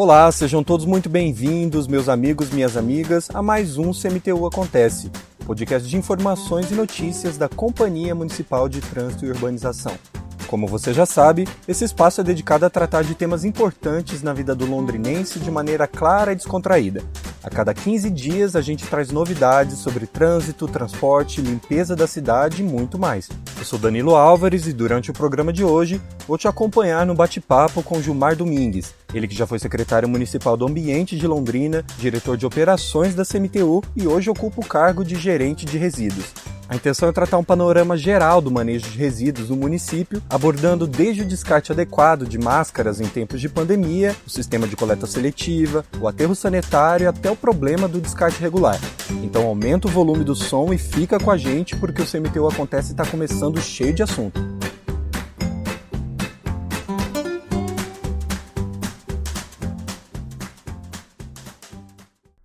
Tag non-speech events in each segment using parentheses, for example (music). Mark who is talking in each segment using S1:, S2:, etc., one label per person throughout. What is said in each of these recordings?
S1: Olá, sejam todos muito bem-vindos, meus amigos, minhas amigas, a mais um CMTU Acontece, podcast de informações e notícias da Companhia Municipal de Trânsito e Urbanização. Como você já sabe, esse espaço é dedicado a tratar de temas importantes na vida do londrinense de maneira clara e descontraída. A cada 15 dias a gente traz novidades sobre trânsito, transporte, limpeza da cidade e muito mais. Eu sou Danilo Álvares e durante o programa de hoje vou te acompanhar no bate-papo com Gilmar Domingues, ele que já foi secretário municipal do Ambiente de Londrina, diretor de operações da CMTU e hoje ocupa o cargo de gerente de resíduos. A intenção é tratar um panorama geral do manejo de resíduos no município, abordando desde o descarte adequado de máscaras em tempos de pandemia, o sistema de coleta seletiva, o aterro sanitário até o problema do descarte regular. Então aumenta o volume do som e fica com a gente porque o CMTU Acontece está começando cheio de assunto.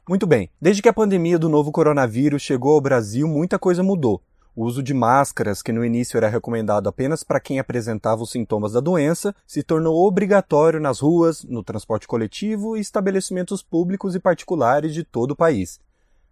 S1: Muito bem, desde que a pandemia do novo coronavírus chegou ao Brasil, muita coisa mudou. O uso de máscaras, que no início era recomendado apenas para quem apresentava os sintomas da doença, se tornou obrigatório nas ruas, no transporte coletivo e estabelecimentos públicos e particulares de todo o país.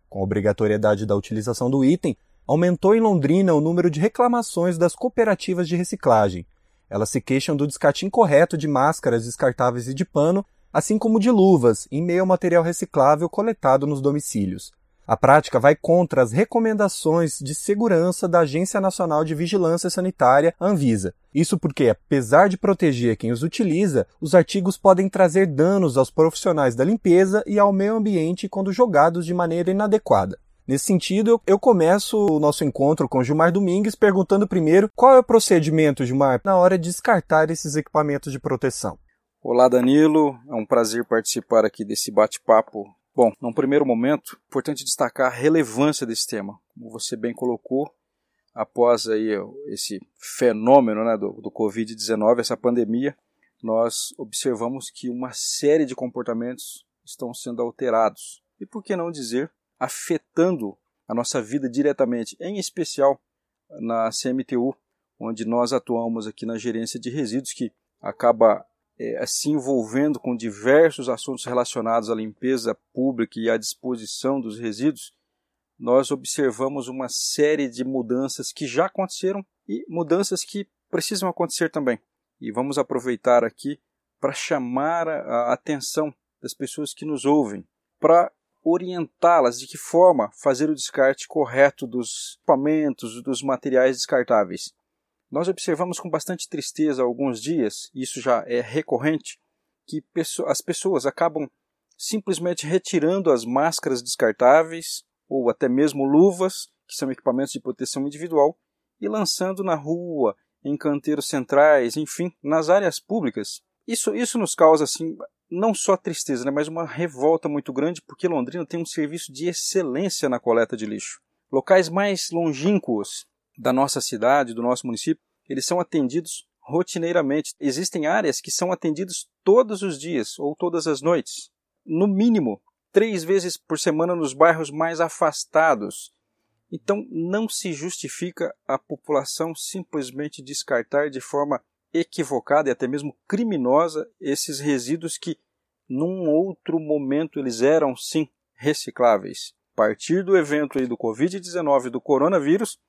S1: Com a obrigatoriedade da utilização do item, aumentou em Londrina o número de reclamações das cooperativas de reciclagem. Elas se queixam do descarte incorreto de máscaras descartáveis e de pano assim como de luvas, em meio ao material reciclável coletado nos domicílios. A prática vai contra as recomendações de segurança da Agência Nacional de Vigilância Sanitária, Anvisa. Isso porque, apesar de proteger quem os utiliza, os artigos podem trazer danos aos profissionais da limpeza e ao meio ambiente quando jogados de maneira inadequada. Nesse sentido, eu começo o nosso encontro com Gilmar Domingues perguntando primeiro qual é o procedimento, Gilmar, na hora de descartar esses equipamentos de proteção.
S2: Olá, Danilo. É um prazer participar aqui desse bate-papo. Bom, num primeiro momento, importante destacar a relevância desse tema. Como você bem colocou, após aí esse fenômeno né, do, do Covid-19, essa pandemia, nós observamos que uma série de comportamentos estão sendo alterados. E por que não dizer, afetando a nossa vida diretamente, em especial na CMTU, onde nós atuamos aqui na gerência de resíduos, que acaba é, se envolvendo com diversos assuntos relacionados à limpeza pública e à disposição dos resíduos, nós observamos uma série de mudanças que já aconteceram e mudanças que precisam acontecer também. E vamos aproveitar aqui para chamar a atenção das pessoas que nos ouvem, para orientá-las de que forma fazer o descarte correto dos equipamentos, dos materiais descartáveis. Nós observamos com bastante tristeza alguns dias, e isso já é recorrente, que as pessoas acabam simplesmente retirando as máscaras descartáveis ou até mesmo luvas, que são equipamentos de proteção individual, e lançando na rua, em canteiros centrais, enfim, nas áreas públicas. Isso, isso nos causa assim não só tristeza, né, mas uma revolta muito grande, porque Londrina tem um serviço de excelência na coleta de lixo. Locais mais longínquos da nossa cidade, do nosso município, eles são atendidos rotineiramente. Existem áreas que são atendidas todos os dias ou todas as noites, no mínimo três vezes por semana nos bairros mais afastados. Então não se justifica a população simplesmente descartar de forma equivocada e até mesmo criminosa esses resíduos que num outro momento eles eram sim recicláveis. A partir do evento aí do Covid-19 do coronavírus,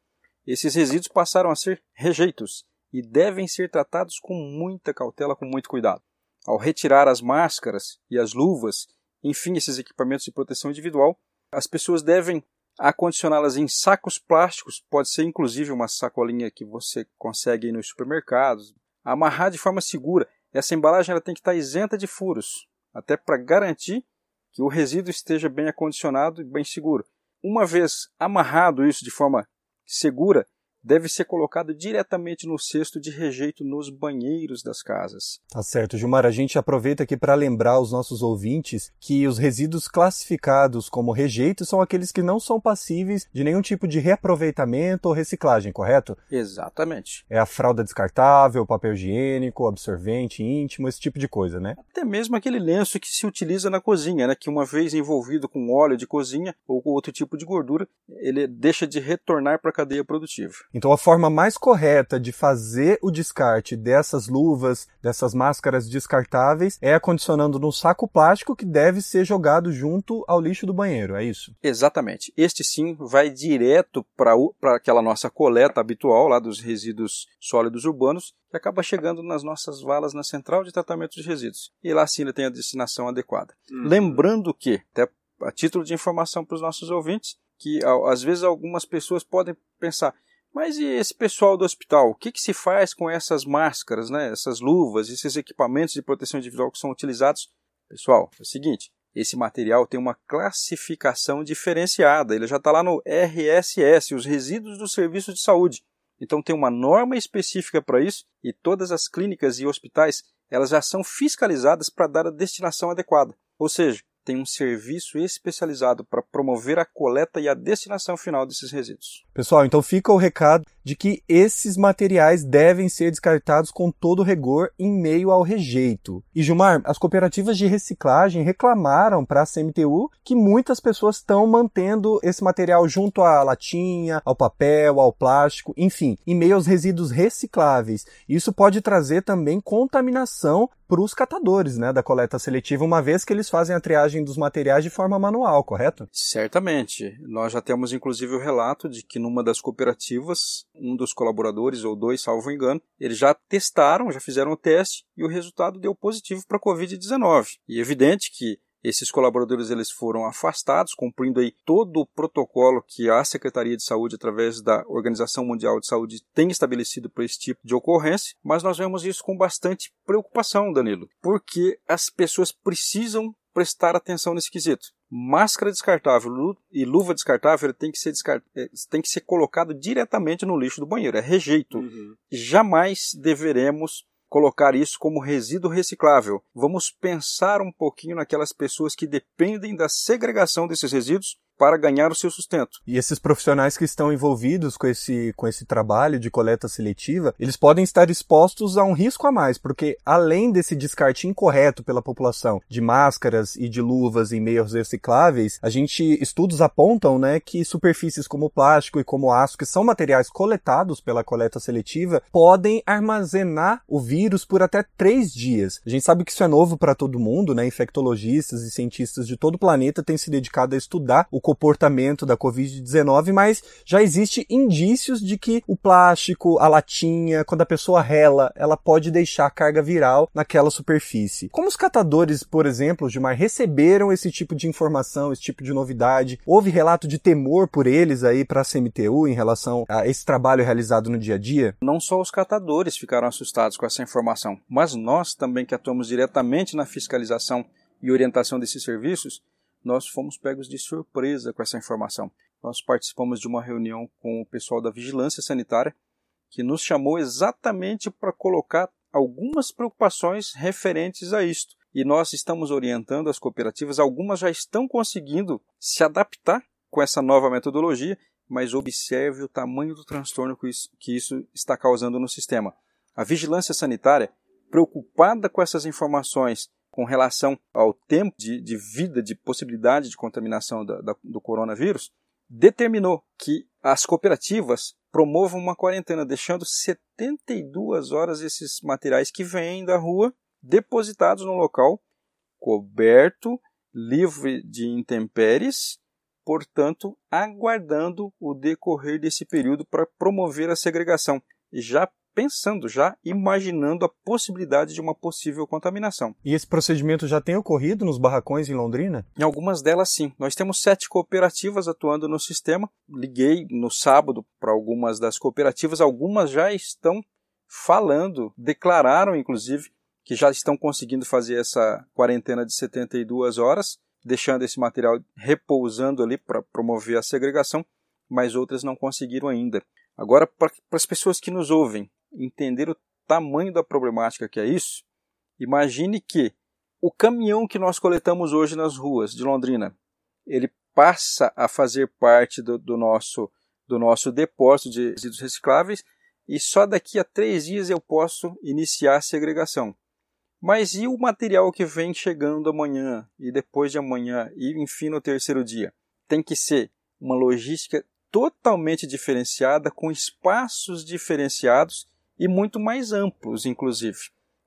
S2: esses resíduos passaram a ser rejeitos e devem ser tratados com muita cautela, com muito cuidado. Ao retirar as máscaras e as luvas, enfim, esses equipamentos de proteção individual, as pessoas devem acondicioná-las em sacos plásticos, pode ser inclusive uma sacolinha que você consegue ir nos supermercados, amarrar de forma segura. Essa embalagem ela tem que estar isenta de furos, até para garantir que o resíduo esteja bem acondicionado e bem seguro. Uma vez amarrado isso de forma segura deve ser colocado diretamente no cesto de rejeito nos banheiros das casas.
S1: Tá certo, Gilmar. A gente aproveita aqui para lembrar os nossos ouvintes que os resíduos classificados como rejeito são aqueles que não são passíveis de nenhum tipo de reaproveitamento ou reciclagem, correto?
S2: Exatamente.
S1: É a fralda descartável, papel higiênico, absorvente íntimo, esse tipo de coisa, né?
S2: Até mesmo aquele lenço que se utiliza na cozinha, né? Que uma vez envolvido com óleo de cozinha ou com outro tipo de gordura, ele deixa de retornar para a cadeia produtiva.
S1: Então a forma mais correta de fazer o descarte dessas luvas, dessas máscaras descartáveis, é acondicionando num saco plástico que deve ser jogado junto ao lixo do banheiro, é isso?
S2: Exatamente. Este sim vai direto para aquela nossa coleta habitual lá dos resíduos sólidos urbanos que acaba chegando nas nossas valas na central de tratamento de resíduos. E lá sim ele tem a destinação adequada. Uhum. Lembrando que, até a título de informação para os nossos ouvintes, que às vezes algumas pessoas podem pensar, mas e esse pessoal do hospital? O que, que se faz com essas máscaras, né, essas luvas, esses equipamentos de proteção individual que são utilizados? Pessoal, é o seguinte: esse material tem uma classificação diferenciada. Ele já está lá no RSS, os resíduos do serviço de saúde. Então tem uma norma específica para isso e todas as clínicas e hospitais elas já são fiscalizadas para dar a destinação adequada. Ou seja, tem um serviço especializado para promover a coleta e a destinação final desses resíduos.
S1: Pessoal, então fica o recado de que esses materiais devem ser descartados com todo rigor em meio ao rejeito. E Gilmar, as cooperativas de reciclagem reclamaram para a CMTU que muitas pessoas estão mantendo esse material junto à latinha, ao papel, ao plástico, enfim, em meio aos resíduos recicláveis. Isso pode trazer também contaminação para os catadores né, da coleta seletiva, uma vez que eles fazem a triagem dos materiais de forma manual, correto?
S2: Certamente. Nós já temos inclusive o relato de que numa das cooperativas, um dos colaboradores, ou dois, salvo engano, eles já testaram, já fizeram o teste e o resultado deu positivo para a Covid-19. E é evidente que esses colaboradores eles foram afastados, cumprindo aí todo o protocolo que a Secretaria de Saúde, através da Organização Mundial de Saúde, tem estabelecido para esse tipo de ocorrência. Mas nós vemos isso com bastante preocupação, Danilo, porque as pessoas precisam prestar atenção nesse quesito. Máscara descartável e luva descartável tem que ser, descart... É, tem que ser colocado diretamente no lixo do banheiro, é rejeito. Uhum. Jamais deveremos colocar isso como resíduo reciclável. Vamos pensar um pouquinho naquelas pessoas que dependem da segregação desses resíduos para ganhar o seu sustento.
S1: E esses profissionais que estão envolvidos com esse, com esse trabalho de coleta seletiva, eles podem estar expostos a um risco a mais, porque além desse descarte incorreto pela população de máscaras e de luvas em meios recicláveis, a gente estudos apontam, né, que superfícies como plástico e como aço, que são materiais coletados pela coleta seletiva, podem armazenar o vírus por até três dias. A gente sabe que isso é novo para todo mundo, né? Infectologistas e cientistas de todo o planeta têm se dedicado a estudar o comportamento da Covid-19, mas já existe indícios de que o plástico, a latinha, quando a pessoa rela, ela pode deixar carga viral naquela superfície. Como os catadores, por exemplo, Gilmar, receberam esse tipo de informação, esse tipo de novidade? Houve relato de temor por eles aí para a CMTU em relação a esse trabalho realizado no dia a dia?
S2: Não só os catadores ficaram assustados com essa informação, mas nós também que atuamos diretamente na fiscalização e orientação desses serviços, nós fomos pegos de surpresa com essa informação. Nós participamos de uma reunião com o pessoal da Vigilância Sanitária que nos chamou exatamente para colocar algumas preocupações referentes a isto. E nós estamos orientando as cooperativas, algumas já estão conseguindo se adaptar com essa nova metodologia, mas observe o tamanho do transtorno que isso, que isso está causando no sistema. A vigilância sanitária, preocupada com essas informações com relação ao tempo de, de vida, de possibilidade de contaminação da, da, do coronavírus, determinou que as cooperativas promovam uma quarentena, deixando 72 horas esses materiais que vêm da rua depositados no local, coberto, livre de intempéries, portanto, aguardando o decorrer desse período para promover a segregação. Já pensando já, imaginando a possibilidade de uma possível contaminação.
S1: E esse procedimento já tem ocorrido nos barracões em Londrina?
S2: Em algumas delas, sim. Nós temos sete cooperativas atuando no sistema. Liguei no sábado para algumas das cooperativas, algumas já estão falando, declararam inclusive que já estão conseguindo fazer essa quarentena de 72 horas, deixando esse material repousando ali para promover a segregação, mas outras não conseguiram ainda. Agora, para as pessoas que nos ouvem, entender o tamanho da problemática que é isso, imagine que o caminhão que nós coletamos hoje nas ruas de Londrina, ele passa a fazer parte do, do nosso do nosso depósito de resíduos recicláveis e só daqui a três dias eu posso iniciar a segregação. Mas e o material que vem chegando amanhã e depois de amanhã e enfim no terceiro dia? Tem que ser uma logística totalmente diferenciada, com espaços diferenciados e muito mais amplos, inclusive.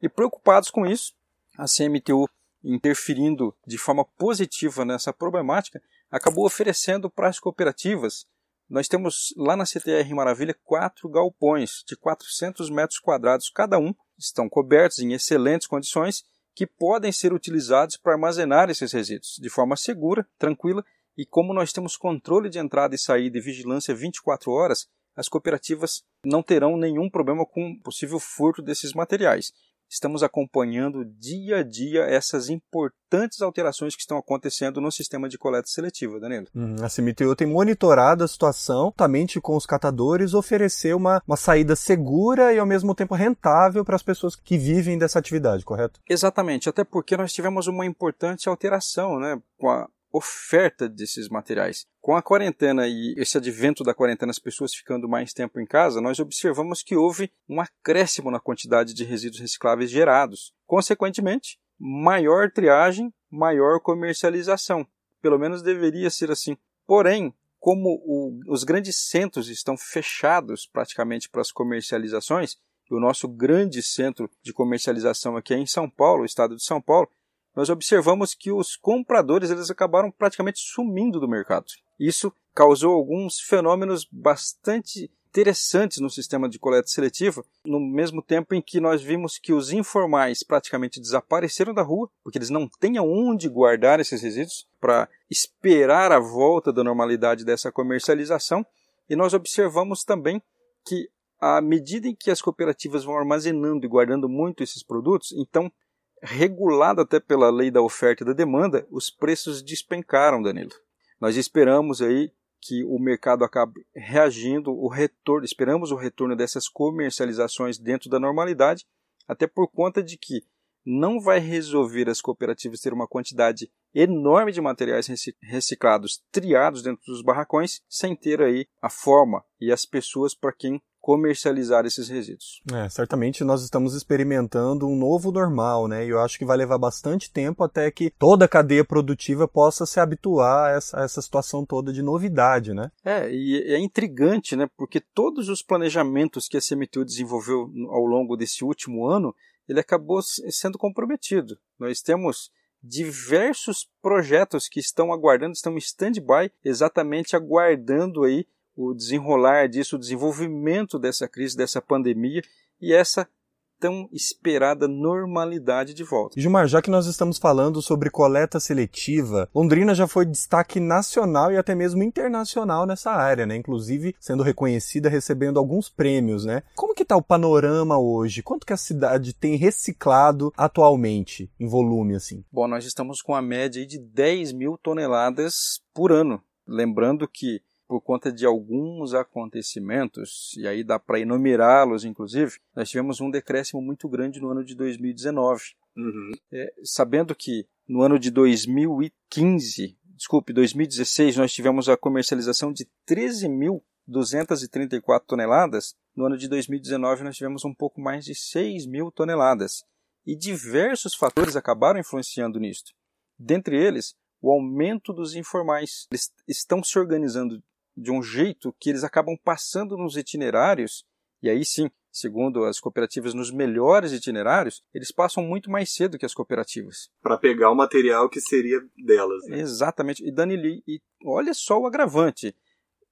S2: E preocupados com isso, a CMTU, interferindo de forma positiva nessa problemática, acabou oferecendo para as cooperativas. Nós temos lá na CTR Maravilha quatro galpões de 400 metros quadrados cada um, estão cobertos em excelentes condições, que podem ser utilizados para armazenar esses resíduos de forma segura, tranquila e como nós temos controle de entrada e saída e vigilância 24 horas, as cooperativas não terão nenhum problema com possível furto desses materiais. Estamos acompanhando dia a dia essas importantes alterações que estão acontecendo no sistema de coleta seletiva, Danilo.
S1: Hum, a CMTU tem monitorado a situação, justamente com os catadores, oferecer uma, uma saída segura e ao mesmo tempo rentável para as pessoas que vivem dessa atividade, correto?
S2: Exatamente, até porque nós tivemos uma importante alteração né, com a oferta desses materiais. Com a quarentena e esse advento da quarentena, as pessoas ficando mais tempo em casa, nós observamos que houve um acréscimo na quantidade de resíduos recicláveis gerados. Consequentemente, maior triagem, maior comercialização. Pelo menos deveria ser assim. Porém, como o, os grandes centros estão fechados praticamente para as comercializações, e o nosso grande centro de comercialização aqui é em São Paulo, o estado de São Paulo, nós observamos que os compradores eles acabaram praticamente sumindo do mercado. Isso causou alguns fenômenos bastante interessantes no sistema de coleta seletiva, no mesmo tempo em que nós vimos que os informais praticamente desapareceram da rua, porque eles não têm aonde guardar esses resíduos para esperar a volta da normalidade dessa comercialização, e nós observamos também que à medida em que as cooperativas vão armazenando e guardando muito esses produtos, então regulado até pela lei da oferta e da demanda, os preços despencaram, Danilo. Nós esperamos aí que o mercado acabe reagindo, o retorno, esperamos o retorno dessas comercializações dentro da normalidade, até por conta de que não vai resolver as cooperativas ter uma quantidade enorme de materiais reciclados triados dentro dos barracões sem ter aí a forma e as pessoas para quem comercializar esses resíduos.
S1: É, certamente nós estamos experimentando um novo normal, né? E eu acho que vai levar bastante tempo até que toda a cadeia produtiva possa se habituar a essa, a essa situação toda de novidade, né?
S2: É, e é intrigante, né? Porque todos os planejamentos que a CMTU desenvolveu ao longo desse último ano, ele acabou sendo comprometido. Nós temos diversos projetos que estão aguardando, estão em stand-by, exatamente aguardando aí o desenrolar disso, o desenvolvimento dessa crise, dessa pandemia e essa tão esperada normalidade de volta.
S1: Gilmar, já que nós estamos falando sobre coleta seletiva, Londrina já foi destaque nacional e até mesmo internacional nessa área, né? Inclusive sendo reconhecida, recebendo alguns prêmios, né? Como que está o panorama hoje? Quanto que a cidade tem reciclado atualmente, em volume, assim?
S2: Bom, nós estamos com a média de 10 mil toneladas por ano. Lembrando que por conta de alguns acontecimentos, e aí dá para enumerá-los, inclusive, nós tivemos um decréscimo muito grande no ano de 2019. Uhum. É, sabendo que no ano de 2015, desculpe, 2016, nós tivemos a comercialização de 13.234 toneladas, no ano de 2019 nós tivemos um pouco mais de 6 mil toneladas. E diversos fatores acabaram influenciando nisto. Dentre eles, o aumento dos informais. Eles estão se organizando de um jeito que eles acabam passando nos itinerários, e aí sim, segundo as cooperativas, nos melhores itinerários, eles passam muito mais cedo que as cooperativas.
S1: Para pegar o material que seria delas.
S2: Né? Exatamente. E Dani, e olha só o agravante.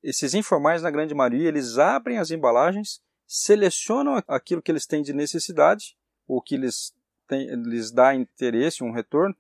S2: Esses informais, na grande maioria, eles abrem as embalagens, selecionam aquilo que eles têm de necessidade, ou que lhes, tem, lhes dá interesse, um retorno,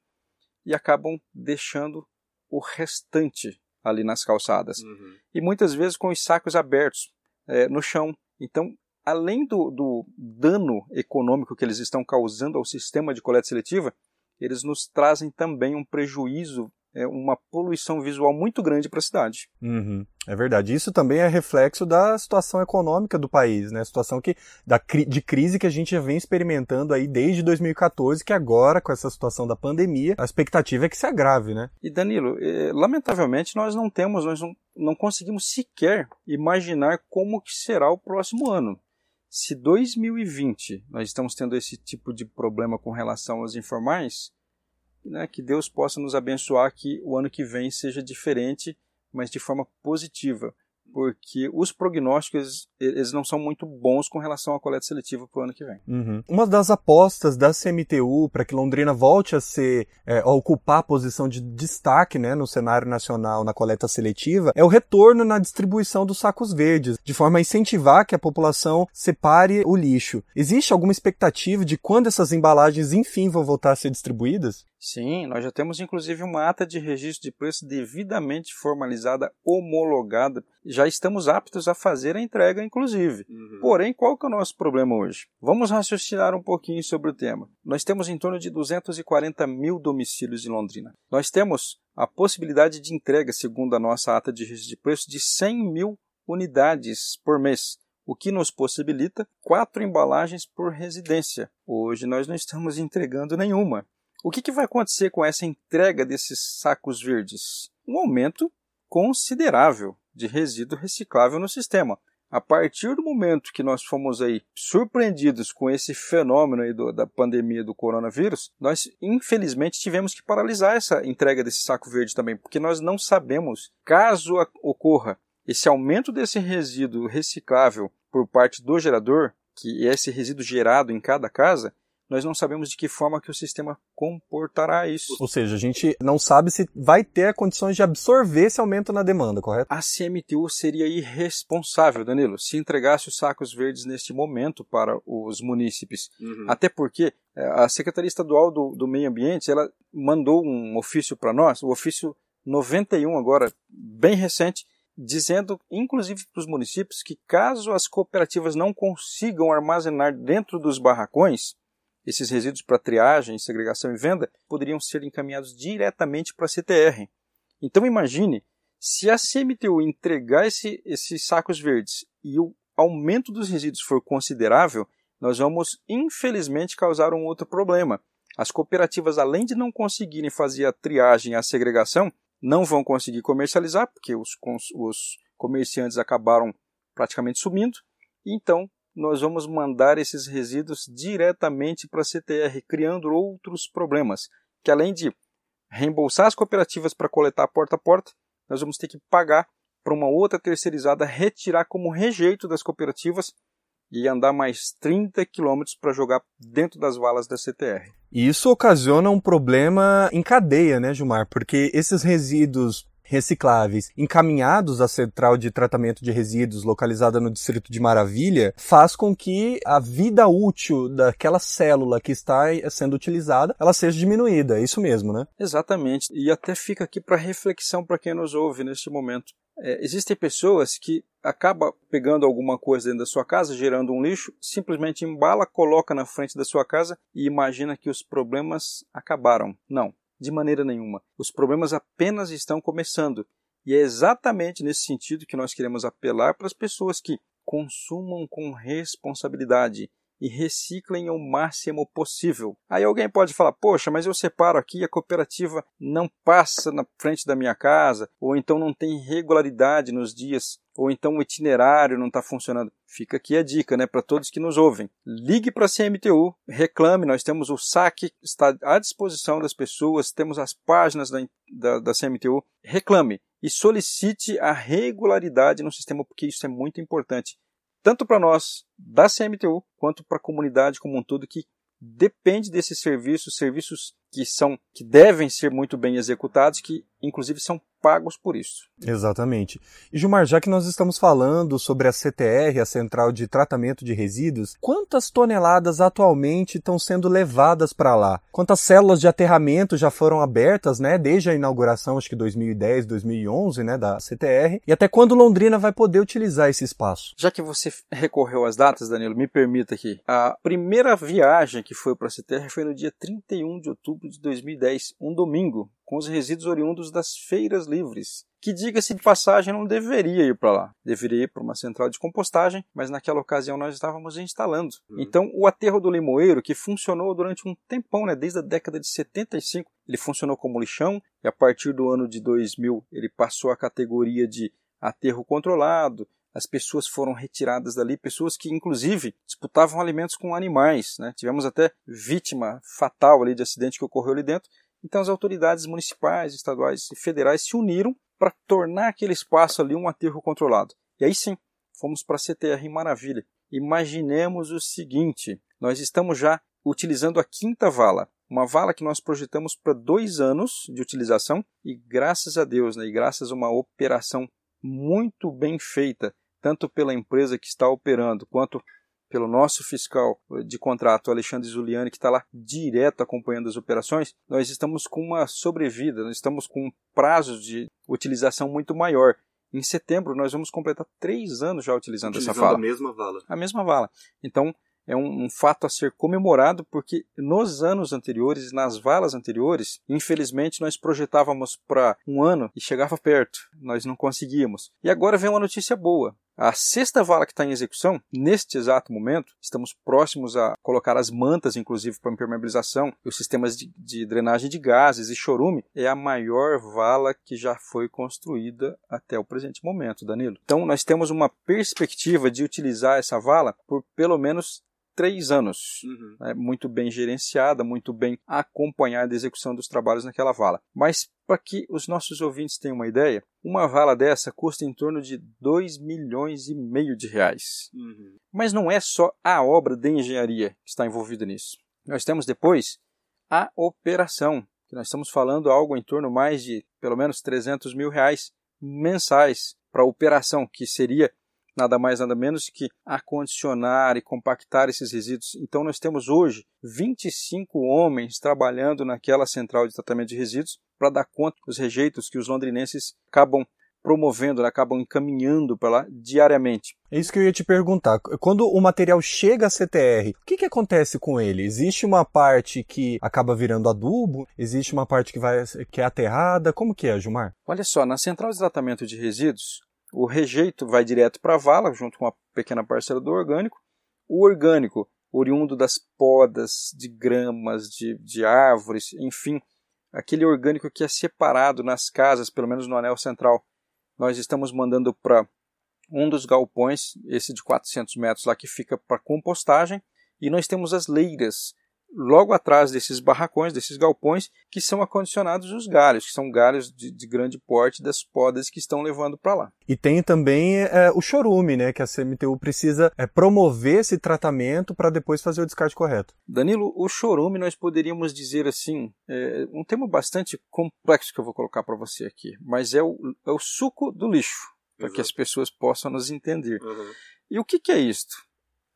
S2: e acabam deixando o restante ali nas calçadas. Uhum. E muitas vezes com os sacos abertos é, no chão. Então, além do, do dano econômico que eles estão causando ao sistema de coleta seletiva, eles nos trazem também um prejuízo é, uma poluição visual muito grande para a cidade.
S1: Uhum, é verdade. Isso também é reflexo da situação econômica do país, né? A situação que, da, de crise que a gente já vem experimentando aí desde 2014, que agora, com essa situação da pandemia, a expectativa é que se agrave, né?
S2: E Danilo, é, lamentavelmente nós não temos, nós não, não conseguimos sequer imaginar como que será o próximo ano. Se 2020 nós estamos tendo esse tipo de problema com relação aos informais, né, que Deus possa nos abençoar que o ano que vem seja diferente, mas de forma positiva. porque os prognósticos eles não são muito bons com relação à coleta seletiva para o ano que vem.
S1: Uhum. Uma das apostas da CMTU para que Londrina volte a ser é, a ocupar a posição de destaque né, no cenário nacional na coleta seletiva é o retorno na distribuição dos sacos verdes, de forma a incentivar que a população separe o lixo. Existe alguma expectativa de quando essas embalagens enfim vão voltar a ser distribuídas?
S2: Sim, nós já temos inclusive uma ata de registro de preço devidamente formalizada, homologada. Já estamos aptos a fazer a entrega, inclusive. Uhum. Porém, qual que é o nosso problema hoje? Vamos raciocinar um pouquinho sobre o tema. Nós temos em torno de 240 mil domicílios em Londrina. Nós temos a possibilidade de entrega, segundo a nossa ata de registro de preço, de 100 mil unidades por mês o que nos possibilita quatro embalagens por residência. Hoje nós não estamos entregando nenhuma. O que, que vai acontecer com essa entrega desses sacos verdes? Um aumento considerável de resíduo reciclável no sistema. A partir do momento que nós fomos aí surpreendidos com esse fenômeno aí do, da pandemia do coronavírus, nós infelizmente tivemos que paralisar essa entrega desse saco verde também, porque nós não sabemos, caso ocorra esse aumento desse resíduo reciclável por parte do gerador, que é esse resíduo gerado em cada casa, nós não sabemos de que forma que o sistema comportará isso.
S1: Ou seja, a gente não sabe se vai ter condições de absorver esse aumento na demanda, correto?
S2: A CMTU seria irresponsável, Danilo, se entregasse os sacos verdes neste momento para os munícipes. Uhum. Até porque é, a Secretaria Estadual do, do Meio Ambiente ela mandou um ofício para nós, o ofício 91 agora, bem recente, dizendo, inclusive para os municípios, que caso as cooperativas não consigam armazenar dentro dos barracões, esses resíduos para triagem, segregação e venda poderiam ser encaminhados diretamente para a CTR. Então imagine se a CMTU entregar esse, esses sacos verdes e o aumento dos resíduos for considerável, nós vamos infelizmente causar um outro problema. As cooperativas, além de não conseguirem fazer a triagem e a segregação, não vão conseguir comercializar, porque os, os comerciantes acabaram praticamente sumindo, e então nós vamos mandar esses resíduos diretamente para a CTR, criando outros problemas, que além de reembolsar as cooperativas para coletar porta a porta, nós vamos ter que pagar para uma outra terceirizada retirar como rejeito das cooperativas e andar mais 30 quilômetros para jogar dentro das valas da CTR.
S1: E isso ocasiona um problema em cadeia, né, Gilmar? Porque esses resíduos recicláveis encaminhados à central de tratamento de resíduos localizada no distrito de Maravilha faz com que a vida útil daquela célula que está sendo utilizada ela seja diminuída. É isso mesmo, né?
S2: Exatamente. E até fica aqui para reflexão para quem nos ouve neste momento. É, existem pessoas que acaba pegando alguma coisa dentro da sua casa, gerando um lixo, simplesmente embala, coloca na frente da sua casa e imagina que os problemas acabaram. Não de maneira nenhuma. Os problemas apenas estão começando. E é exatamente nesse sentido que nós queremos apelar para as pessoas que consumam com responsabilidade e reciclem o máximo possível. Aí alguém pode falar: "Poxa, mas eu separo aqui, a cooperativa não passa na frente da minha casa, ou então não tem regularidade nos dias ou então o itinerário não está funcionando. Fica aqui a dica, né, para todos que nos ouvem. Ligue para a CMTU, reclame, nós temos o saque, está à disposição das pessoas, temos as páginas da, da, da CMTU. Reclame e solicite a regularidade no sistema, porque isso é muito importante, tanto para nós da CMTU, quanto para a comunidade como um todo que depende desses serviços, serviços que são que devem ser muito bem executados, que inclusive são pagos por isso.
S1: Exatamente. E Gilmar, já que nós estamos falando sobre a CTR, a Central de Tratamento de Resíduos, quantas toneladas atualmente estão sendo levadas para lá? Quantas células de aterramento já foram abertas, né, desde a inauguração, acho que 2010, 2011, né, da CTR? E até quando Londrina vai poder utilizar esse espaço?
S2: Já que você (laughs) recorreu às datas, Danilo, me permita aqui. A primeira viagem que foi para a CTR foi no dia 31 de outubro de 2010, um domingo com os resíduos oriundos das feiras livres, que diga-se de passagem não deveria ir para lá, deveria ir para uma central de compostagem, mas naquela ocasião nós estávamos instalando. Uhum. Então o aterro do Limoeiro, que funcionou durante um tempão, né, desde a década de 75, ele funcionou como lixão e a partir do ano de 2000 ele passou a categoria de aterro controlado, as pessoas foram retiradas dali, pessoas que inclusive disputavam alimentos com animais, né? Tivemos até vítima fatal ali de acidente que ocorreu ali dentro, então as autoridades municipais, estaduais e federais se uniram para tornar aquele espaço ali um aterro controlado. E aí sim, fomos para a CTR Maravilha. Imaginemos o seguinte: nós estamos já utilizando a quinta vala, uma vala que nós projetamos para dois anos de utilização e graças a Deus, né, e graças a uma operação muito bem feita, tanto pela empresa que está operando quanto pelo nosso fiscal de contrato, Alexandre Zuliani, que está lá direto acompanhando as operações, nós estamos com uma sobrevida, nós estamos com um prazo de utilização muito maior. Em setembro, nós vamos completar três anos já utilizando,
S1: utilizando
S2: essa vala.
S1: a mesma vala.
S2: A mesma vala. Então, é um, um, fato a ser comemorado porque nos anos anteriores, nas valas anteriores, infelizmente nós projetávamos para um ano e chegava perto, nós não conseguíamos. E agora vem uma notícia boa. A sexta vala que está em execução, neste exato momento, estamos próximos a colocar as mantas, inclusive, para impermeabilização, os sistemas de, de, drenagem de gases e chorume, é a maior vala que já foi construída até o presente momento, Danilo. Então, nós temos uma perspectiva de utilizar essa vala por pelo menos três anos. Uhum. Né, muito bem gerenciada, muito bem acompanhada a execução dos trabalhos naquela vala. Mas, para que os nossos ouvintes tenham uma ideia, uma vala dessa custa em torno de 2 milhões e meio de reais. Uhum. Mas não é só a obra de engenharia que está envolvida nisso. Nós temos depois a operação, que nós estamos falando algo em torno mais de pelo menos 300 mil reais mensais para a operação, que seria nada mais nada menos que acondicionar e compactar esses resíduos. Então nós temos hoje 25 homens trabalhando naquela central de tratamento de resíduos para dar conta dos rejeitos que os londrinenses acabam promovendo, né, acabam encaminhando para lá diariamente.
S1: É isso que eu ia te perguntar. Quando o material chega à CTR, o que, que acontece com ele? Existe uma parte que acaba virando adubo? Existe uma parte que, vai, que é aterrada? Como que é, Gilmar?
S2: Olha só, na central de tratamento de resíduos, o rejeito vai direto para a vala, junto com uma pequena parcela do orgânico. O orgânico, oriundo das podas, de gramas, de, de árvores, enfim, aquele orgânico que é separado nas casas, pelo menos no anel central, nós estamos mandando para um dos galpões, esse de 400 metros lá, que fica para compostagem. E nós temos as leiras, logo atrás desses barracões, desses galpões, que são acondicionados os galhos, que são galhos de, de grande porte das podas que estão levando para lá.
S1: E tem também é, o chorume, né, que a CMTU precisa é, promover esse tratamento para depois fazer o descarte correto.
S2: Danilo, o chorume nós poderíamos dizer assim, é um termo bastante complexo que eu vou colocar para você aqui, mas é o, é o suco do lixo, para que as pessoas possam nos entender. Uhum. E o que, que é isto?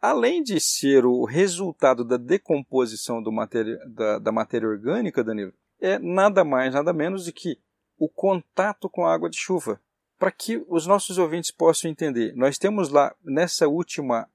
S2: Além de ser o resultado da decomposição matéria, da, da, matéria orgânica, Danilo, é nada mais, nada menos do que o contato com a água de chuva. Para que os nossos ouvintes possam entender, nós temos lá, nessa última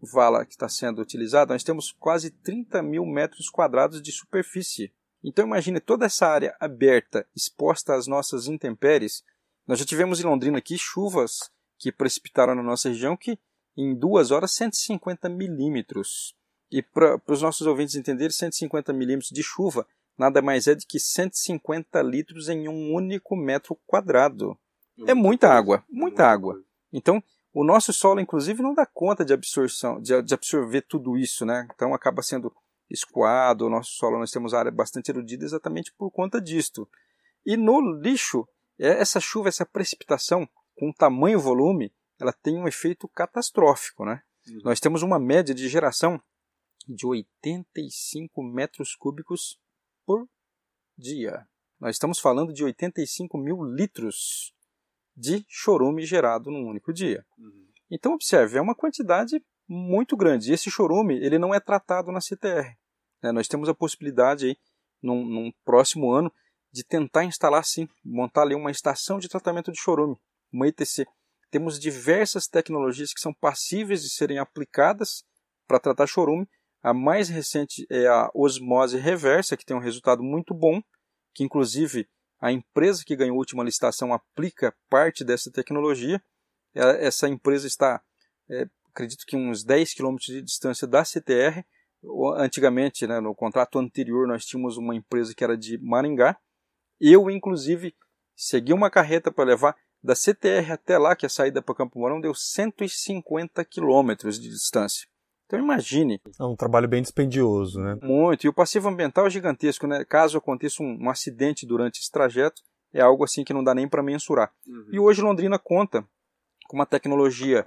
S2: vala que está sendo utilizada, nós temos quase 30 mil metros quadrados de superfície. Então imagine toda essa área aberta, exposta às nossas intempéries. Nós já tivemos em Londrina aqui chuvas que precipitaram na nossa região que em duas horas 150 milímetros. E para os nossos ouvintes entenderem, 150 milímetros de chuva nada mais é do que 150 litros em um único metro quadrado. É muita água, muita água. Então, o nosso solo, inclusive, não dá conta de absorção, de, de absorver tudo isso, né? Então acaba sendo escoado, o nosso solo, nós temos área bastante erudida exatamente por conta disto. E no lixo, é essa chuva, essa precipitação, com tamanho volume, ela tem um efeito catastrófico. Né? Uhum. Nós temos uma média de geração de 85 metros cúbicos por dia. Nós estamos falando de 85 mil litros de chorume gerado num único dia. Uhum. Então, observe, é uma quantidade muito grande. E esse chorume ele não é tratado na CTR. Né? Nós temos a possibilidade, aí, num, num, próximo ano, de tentar instalar, sim, montar ali uma estação de tratamento de chorume, uma ETC. Temos diversas tecnologias que são passíveis de serem aplicadas para tratar chorume. A mais recente é a osmose reversa, que tem um resultado muito bom, que inclusive a empresa que ganhou a última licitação aplica parte dessa tecnologia. É, essa empresa está, é, acredito que uns 10 quilômetros de distância da CTR. Antigamente, né, no contrato anterior, nós tínhamos uma empresa que era de Maringá. Eu, inclusive, segui uma carreta para levar da CTR até lá, que é a saída para Campo Mourão, deu 150 quilômetros de distância. Então imagine.
S1: É um trabalho bem dispendioso, né?
S2: Muito. E o passivo ambiental é gigantesco, né? Caso aconteça um, um acidente durante esse trajeto, é algo assim que não dá nem para mensurar. Uhum. E hoje Londrina conta com uma tecnologia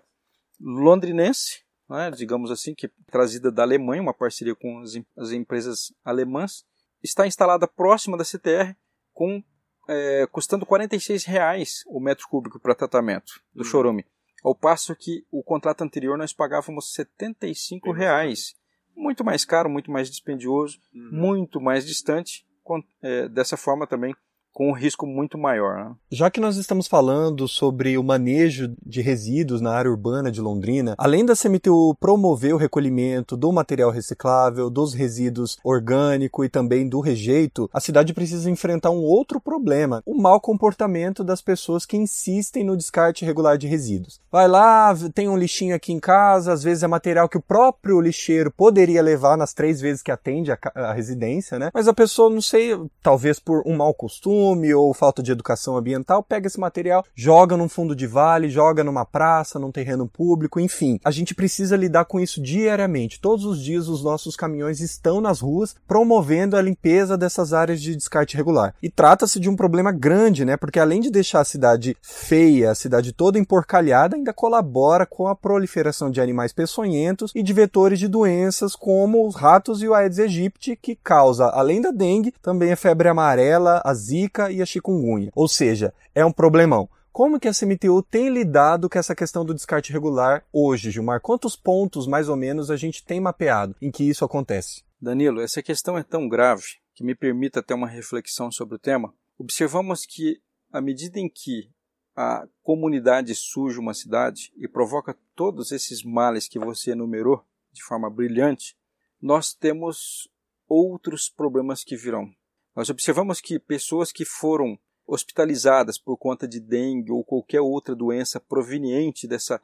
S2: londrinense, né, digamos assim, que é trazida da Alemanha, uma parceria com as, as empresas alemãs, está instalada próxima da CTR, com, é, custando 46 reais o metro cúbico para tratamento do uhum. chorume. Ao passo que o contrato anterior nós pagávamos 75 reais. Muito mais caro, muito mais dispendioso, uhum. muito mais distante. Com, é, dessa forma também com um risco muito maior. Né?
S1: Já que nós estamos falando sobre o manejo de resíduos na área urbana de Londrina, além da CMTU promover o recolhimento do material reciclável, dos resíduos orgânico e também do rejeito, a cidade precisa enfrentar um outro problema: o mau comportamento das pessoas que insistem no descarte regular de resíduos. Vai lá, tem um lixinho aqui em casa, às vezes é material que o próprio lixeiro poderia levar nas três vezes que atende a, a residência, né? Mas a pessoa, não sei, talvez por um mau costume, costume ou falta de educação ambiental, pega esse material, joga num fundo de vale, joga numa praça, num terreno público, enfim. A gente precisa lidar com isso diariamente. Todos os dias os nossos caminhões estão nas ruas promovendo a limpeza dessas áreas de descarte regular. E trata-se de um problema grande, né? Porque além de deixar a cidade feia, a cidade toda emporcalhada, ainda colabora com a proliferação de animais peçonhentos e de vetores de doenças como os ratos e o Aedes aegypti, que causa, além da dengue, também a febre amarela, a zika zika e a chikungunya. Ou seja, é um problemão. Como que a CMTU tem lidado com essa questão do descarte regular hoje, Gilmar? Quantos pontos, mais ou menos, a gente tem mapeado em que isso acontece?
S2: Danilo, essa questão é tão grave que me permita ter uma reflexão sobre o tema. Observamos que, à medida em que a comunidade surge uma cidade e provoca todos esses males que você enumerou de forma brilhante, nós temos outros problemas que virão. Nós observamos que pessoas que foram hospitalizadas por conta de dengue ou qualquer outra doença proveniente dessa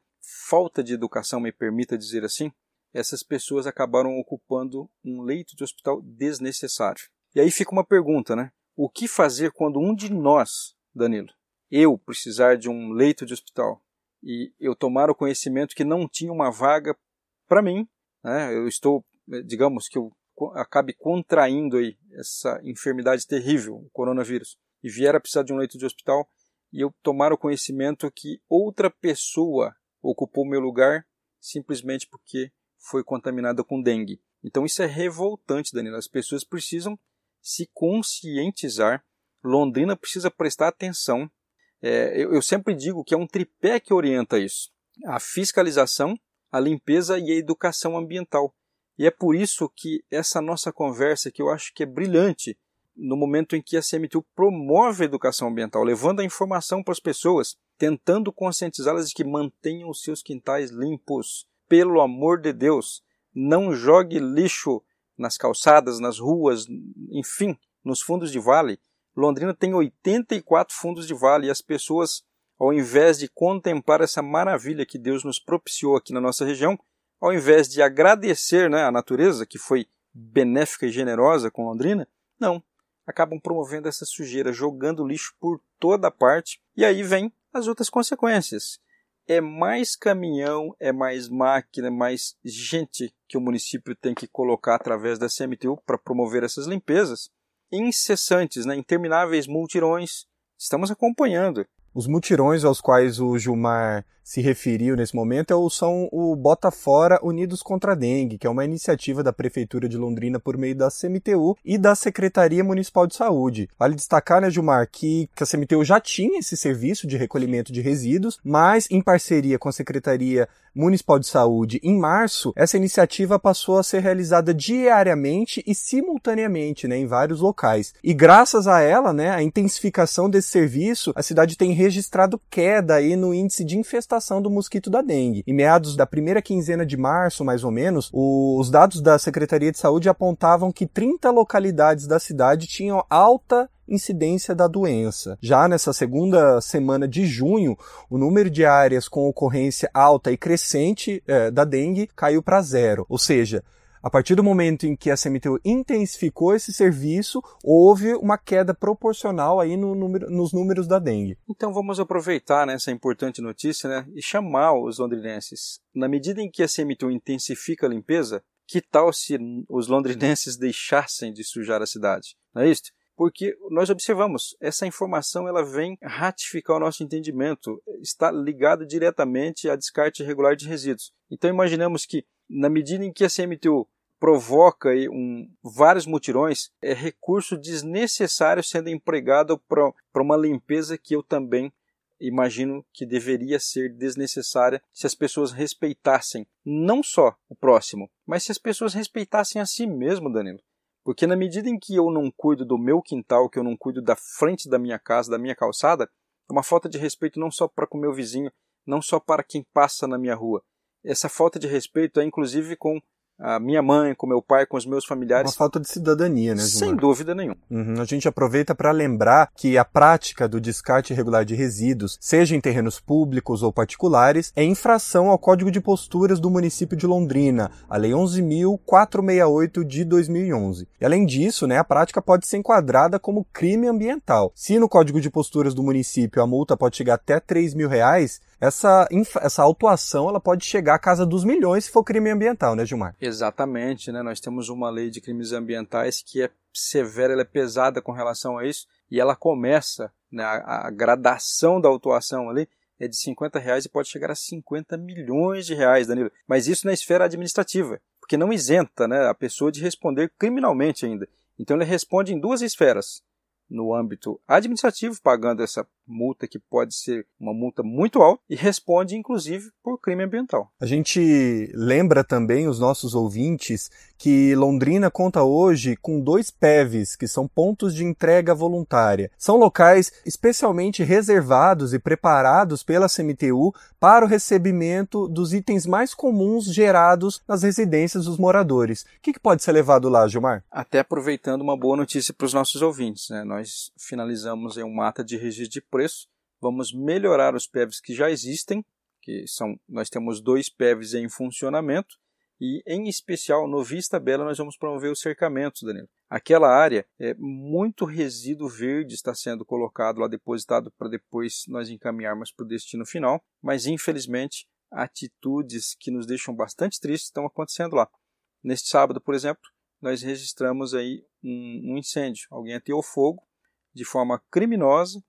S2: falta de educação, me permita dizer assim, essas pessoas acabaram ocupando um leito de hospital desnecessário. E aí fica uma pergunta, né? O que fazer quando um de nós, Danilo, eu precisar de um leito de hospital e eu tomar o conhecimento que não tinha uma vaga para mim, né? Eu estou, digamos que eu acabe contraindo aí essa enfermidade terrível, o coronavírus, e vier a precisar de um leito de hospital, e eu tomar o conhecimento que outra pessoa ocupou meu lugar simplesmente porque foi contaminada com dengue. Então isso é revoltante, Danilo. As pessoas precisam se conscientizar. Londrina precisa prestar atenção. É, eu, eu sempre digo que é um tripé que orienta isso: a fiscalização, a limpeza e a educação ambiental. E é por isso que essa nossa conversa, que eu acho que é brilhante, no momento em que a CMTU promove a educação ambiental, levando a informação para as pessoas, tentando conscientizá-las de que mantenham os seus quintais limpos. Pelo amor de Deus, não jogue lixo nas calçadas, nas ruas, enfim, nos fundos de vale. Londrina tem 84 fundos de vale e as pessoas, ao invés de contemplar essa maravilha que Deus nos propiciou aqui na nossa região, ao invés de agradecer né, a natureza, que foi benéfica e generosa com Londrina, não. Acabam promovendo essa sujeira, jogando lixo por toda parte, e aí vem as outras consequências. É mais caminhão, é mais máquina, mais gente que o município tem que colocar através da CMTU para promover essas limpezas incessantes, né, intermináveis multirões. Estamos acompanhando.
S1: Os mutirões aos quais o Gilmar se referiu nesse momento é são o Bota Fora Unidos contra a Dengue, que é uma iniciativa da Prefeitura de Londrina por meio da CMTU e da Secretaria Municipal de Saúde. Vale destacar, né, Gilmar, que, que a CMTU já tinha esse serviço de recolhimento de resíduos, mas em parceria com a Secretaria Municipal de Saúde, em março, essa iniciativa passou a ser realizada diariamente e simultaneamente né, em vários locais. E graças a ela, né, a intensificação desse serviço, a cidade tem registrado queda aí no índice de infestação do mosquito da dengue. Em meados da primeira quinzena de março, mais ou menos, os dados da Secretaria de Saúde apontavam que 30 localidades da cidade tinham alta incidência da doença. Já nessa segunda semana de junho, o número de áreas com ocorrência alta e crescente é, da dengue caiu para zero. Ou seja, a partir do momento em que a CMTU intensificou esse serviço, houve uma queda proporcional aí no número, nos números da dengue.
S2: Então vamos aproveitar né, essa importante notícia né, e chamar os londrinenses. Na medida em que a CMTU intensifica a limpeza, que tal se os londrinenses deixassem de sujar a cidade? Não é isso? porque nós observamos essa informação ela vem ratificar o nosso entendimento, está ligado diretamente a descarte irregular de resíduos. Então imaginamos que na medida em que a CMTU provoca um, vários mutirões, é recurso desnecessário sendo empregado para uma limpeza que eu também imagino que deveria ser desnecessária se as pessoas respeitassem não só o próximo, mas se as pessoas respeitassem a si mesmo, Danilo. Porque na medida em que eu não cuido do meu quintal, que eu não cuido da frente da minha casa, da minha calçada, é uma falta de respeito não só para com o meu vizinho, não só para quem passa na minha rua. Essa falta de respeito é inclusive com a minha mãe, com meu pai, com os meus familiares.
S1: Uma falta de cidadania, né,
S2: Gilmar? Sem dúvida nenhuma.
S1: Uhum. A gente aproveita para lembrar que a prática do descarte irregular de resíduos, seja em terrenos públicos ou particulares, é infração ao Código de Posturas do município de Londrina, a Lei 11.468 de 2011. E além disso, né, a prática pode ser enquadrada como crime ambiental. Se no Código de Posturas do município a multa pode chegar até 3 mil reais, essa, essa autuação ela pode chegar à casa dos milhões se for crime ambiental, né, Gilmar?
S2: Exatamente, né? Nós temos uma lei de crimes ambientais que é severa, ela é pesada com relação a isso, e ela começa, né, a, a gradação da autuação ali é de 50 reais e pode chegar a 50 milhões de reais, Danilo. Mas isso na esfera administrativa, porque não isenta né, a pessoa de responder criminalmente ainda. Então ele responde em duas esferas no âmbito administrativo, pagando essa multa que pode ser uma multa muito alta e responde inclusive por crime ambiental.
S1: A gente lembra também os nossos ouvintes que Londrina conta hoje com dois PEVs, que são pontos de entrega voluntária. São locais especialmente reservados e preparados pela CMTU para o recebimento dos itens mais comuns gerados nas residências dos moradores. O que, pode ser levado lá, Gilmar?
S2: Até aproveitando uma boa notícia para os nossos ouvintes, né? nós finalizamos em uma ata de registro de preço, vamos melhorar os PEVs que já existem, que são, nós temos dois PEVs em funcionamento, e em especial no Vista Bela nós vamos promover os cercamentos, Danilo. Aquela área é muito resíduo verde está sendo colocado lá depositado para depois nós encaminharmos para o destino final, mas infelizmente atitudes que nos deixam bastante tristes estão acontecendo lá. Neste sábado, por exemplo, nós registramos aí um, um incêndio. Alguém ateou fogo de forma criminosa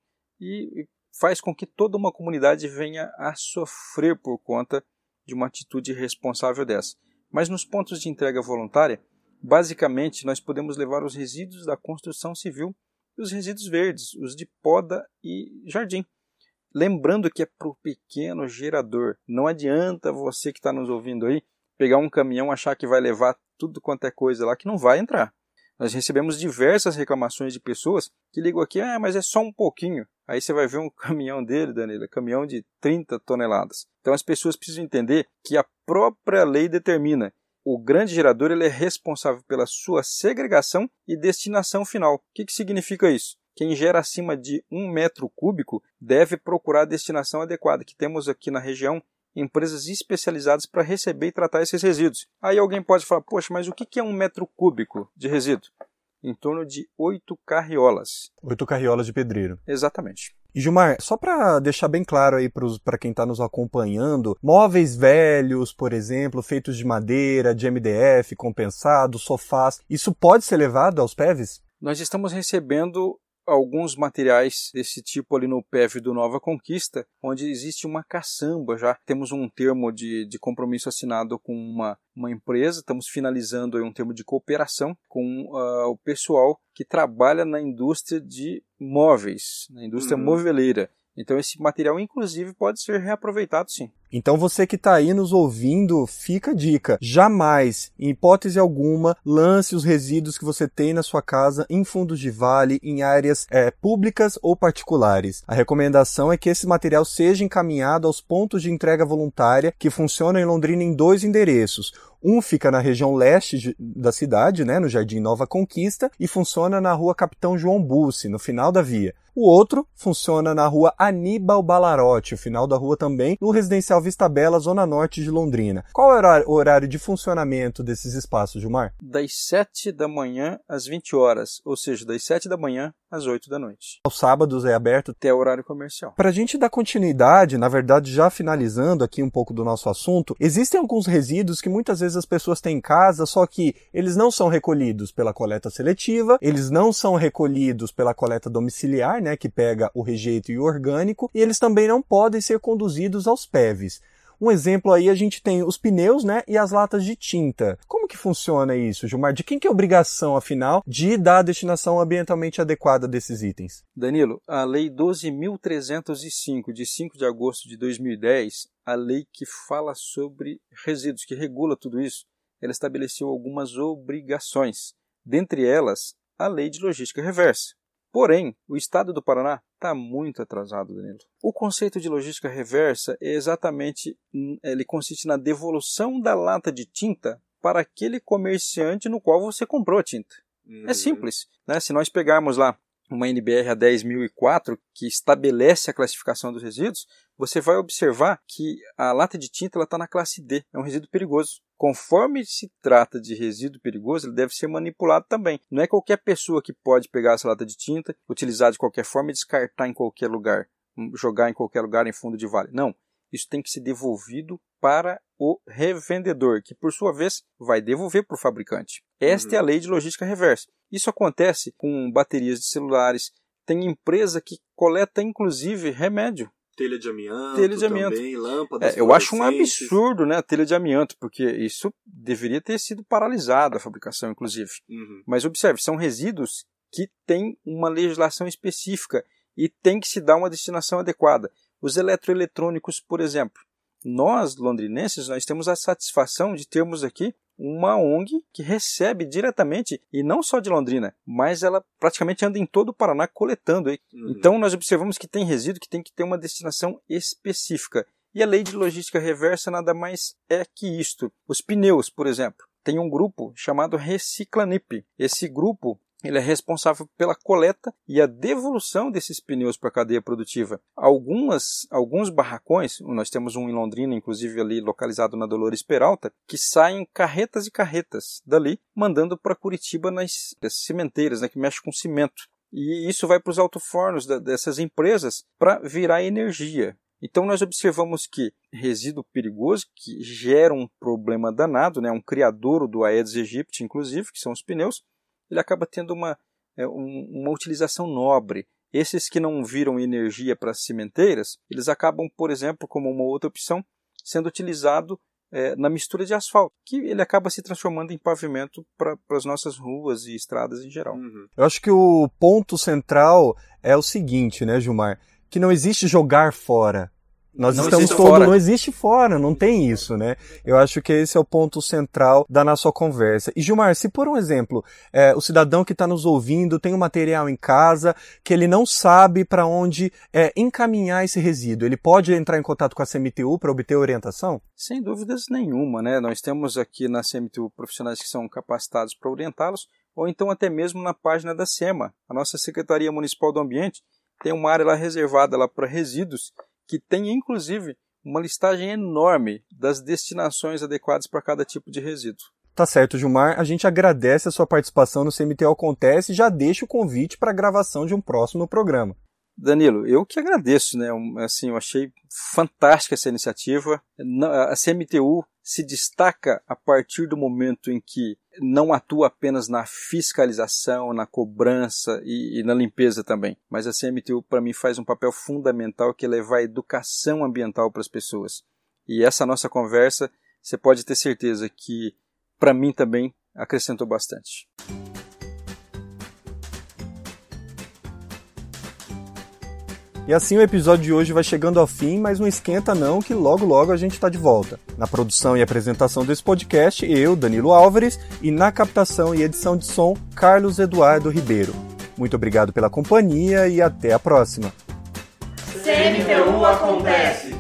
S2: e faz com que toda uma comunidade venha a sofrer por conta de uma atitude irresponsável dessa. Mas nos pontos de entrega voluntária, basicamente nós podemos levar os resíduos da construção civil e os resíduos verdes, os de poda e jardim. Lembrando que é para o pequeno gerador. Não adianta você que está nos ouvindo aí pegar um caminhão achar que vai levar tudo quanto é coisa lá que não vai entrar. Nós recebemos diversas reclamações de pessoas que ligam aqui, ah, mas é só um pouquinho. Aí você vai ver um (laughs) caminhão dele, Danilo, é caminhão de 30 toneladas. Então as pessoas precisam entender que a própria lei determina o grande gerador ele é responsável pela sua segregação e destinação final. O que, que significa isso? Quem gera acima de um metro cúbico deve procurar a destinação adequada, que temos aqui na região empresas especializadas para receber e tratar esses resíduos. Aí alguém pode falar, poxa, mas o que é um metro cúbico de resíduo? Em torno de oito carriolas.
S1: Oito carriolas de pedreiro.
S2: Exatamente.
S1: E Gilmar, só para deixar bem claro aí para quem está nos acompanhando, móveis velhos, por exemplo, feitos de madeira, de MDF, compensado, sofás, isso pode ser levado aos PEVs?
S2: Nós estamos recebendo alguns materiais desse tipo ali no PEV do Nova Conquista, onde existe uma caçamba já. Temos um termo de, de compromisso assinado com uma, uma empresa, estamos finalizando um termo de cooperação com uh, o pessoal que trabalha na indústria de móveis, na indústria uhum. moveleira. Então esse material, inclusive, pode ser reaproveitado sim.
S1: Então você que está aí nos ouvindo, fica a dica. Jamais, em hipótese alguma, lance os resíduos que você tem na sua casa em fundos de vale, em áreas é, públicas ou particulares. A recomendação é que esse material seja encaminhado aos pontos de entrega voluntária que funcionam em Londrina em dois endereços. Um fica na região leste da cidade, né, no Jardim Nova Conquista, e funciona na rua Capitão João Bussi, no final da via. O outro funciona na rua Aníbal Balarote, o final da rua também, no residencial Residencial Vista Bela, Zona Norte de Londrina. Qual é o horário de funcionamento desses espaços, Gilmar?
S2: Das 7 da manhã às 20 horas, ou seja, das 7 da manhã às 8 da noite.
S1: Aos sábados é aberto
S2: até o horário comercial.
S1: Para a gente dar continuidade, na verdade, já finalizando aqui um pouco do nosso assunto, existem alguns resíduos que muitas vezes as pessoas têm em casa, só que eles não são recolhidos pela coleta seletiva, eles não são recolhidos pela coleta domiciliar, né, que pega o rejeito e o orgânico, e eles também não podem ser conduzidos aos PEVs. Um exemplo aí a gente tem os pneus, né, e as latas de tinta. Como que funciona isso, Gilmar? De quem que é a obrigação, afinal, de dar a destinação ambientalmente adequada desses itens?
S2: Danilo, a Lei 12.305, de 5 de agosto de 2010, a lei que fala sobre resíduos, que regula tudo isso, ela estabeleceu algumas obrigações. Dentre elas, a Lei de Logística Reversa. Porém, o estado do Paraná está muito atrasado, Danilo. O conceito de logística reversa é exatamente, hum, ele consiste na devolução da lata de tinta para aquele comerciante no qual você comprou a tinta. É uhum. É simples. Né? Se nós pegarmos lá uma NBR a 10.004 que estabelece a classificação dos resíduos, você vai observar que a lata de tinta está na classe D, é um resíduo perigoso. Conforme se trata de resíduo perigoso, ele deve ser manipulado também. Não é qualquer pessoa que pode pegar essa lata de tinta, utilizar de qualquer forma e descartar em qualquer lugar, jogar em qualquer lugar em fundo de vale. Não, isso tem que ser devolvido para o revendedor, que por sua vez vai devolver para o fabricante. Esta uhum. é a lei de logística reversa. Isso acontece com baterias de celulares. Tem empresa que coleta inclusive remédio.
S3: Telha de amianto,
S2: telha de amianto.
S3: também, lâmpadas.
S2: É, eu acho um absurdo, né, a telha de amianto, porque isso deveria ter sido paralisado a fabricação, inclusive. Uhum. Mas observe, são resíduos que têm uma legislação específica e tem que se dar uma destinação adequada. Os eletroeletrônicos, por exemplo, nós londrinenses nós temos a satisfação de termos aqui uma ONG que recebe diretamente, e não só de Londrina, mas ela praticamente anda em todo o Paraná coletando. Uhum. Então nós observamos que tem resíduo que tem que ter uma destinação específica. E a lei de logística reversa nada mais é que isto. Os pneus, por exemplo, tem um grupo chamado Reciclanip. Esse grupo ele é responsável pela coleta e a devolução desses pneus para a cadeia produtiva. Algumas, alguns barracões, nós temos um em Londrina, inclusive ali localizado na Dolores Peralta, que saem carretas e carretas dali, mandando para Curitiba nas cimenteiras, né, que mexe com cimento. E isso vai para os alto-fornos dessas empresas para virar energia. Então nós observamos que resíduo perigoso, que gera um problema danado, né, um criador do Aedes aegypti, inclusive, que são os pneus, ele acaba tendo uma, é, um, uma utilização nobre. Esses que não viram energia para as cimenteiras, eles acabam, por exemplo, como uma outra opção, sendo utilizado é, na mistura de asfalto, que ele acaba se transformando em pavimento para as nossas ruas e estradas em geral. Uhum.
S1: Eu acho que o ponto central é o seguinte, né, Gilmar? Que não existe jogar fora. Nós não estamos todo, fora. não existe fora, não tem isso, né? Eu acho que esse é o ponto central da nossa conversa. E Gilmar, se por um exemplo, é, o cidadão que está nos ouvindo tem um material em casa que ele não sabe para onde é, encaminhar esse resíduo, ele pode entrar em contato com a CMTU para obter orientação?
S2: Sem dúvidas nenhuma, né? Nós temos aqui na CMTU profissionais que são capacitados para orientá-los, ou então até mesmo na página da SEMA. A nossa Secretaria Municipal do Ambiente tem uma área lá reservada lá para resíduos que tem inclusive uma listagem enorme das destinações adequadas para cada tipo de resíduo.
S1: Tá certo, Gilmar. A gente agradece a sua participação no CMTO Acontece e já deixa o convite para a gravação de um próximo programa.
S2: Danilo, eu que agradeço, né? Assim, eu achei fantástica essa iniciativa. A CMTU se destaca a partir do momento em que não atua apenas na fiscalização, na cobrança e, e na limpeza também, mas a CMTU para mim faz um papel fundamental que é levar educação ambiental para as pessoas. E essa nossa conversa, você pode ter certeza que para mim também acrescentou bastante.
S1: E assim o episódio de hoje vai chegando ao fim, mas não esquenta não que logo logo a gente está de volta. Na produção e apresentação desse podcast, eu, Danilo Álvares, e na captação e edição de som, Carlos Eduardo Ribeiro. Muito obrigado pela companhia e até a próxima.
S4: Acontece.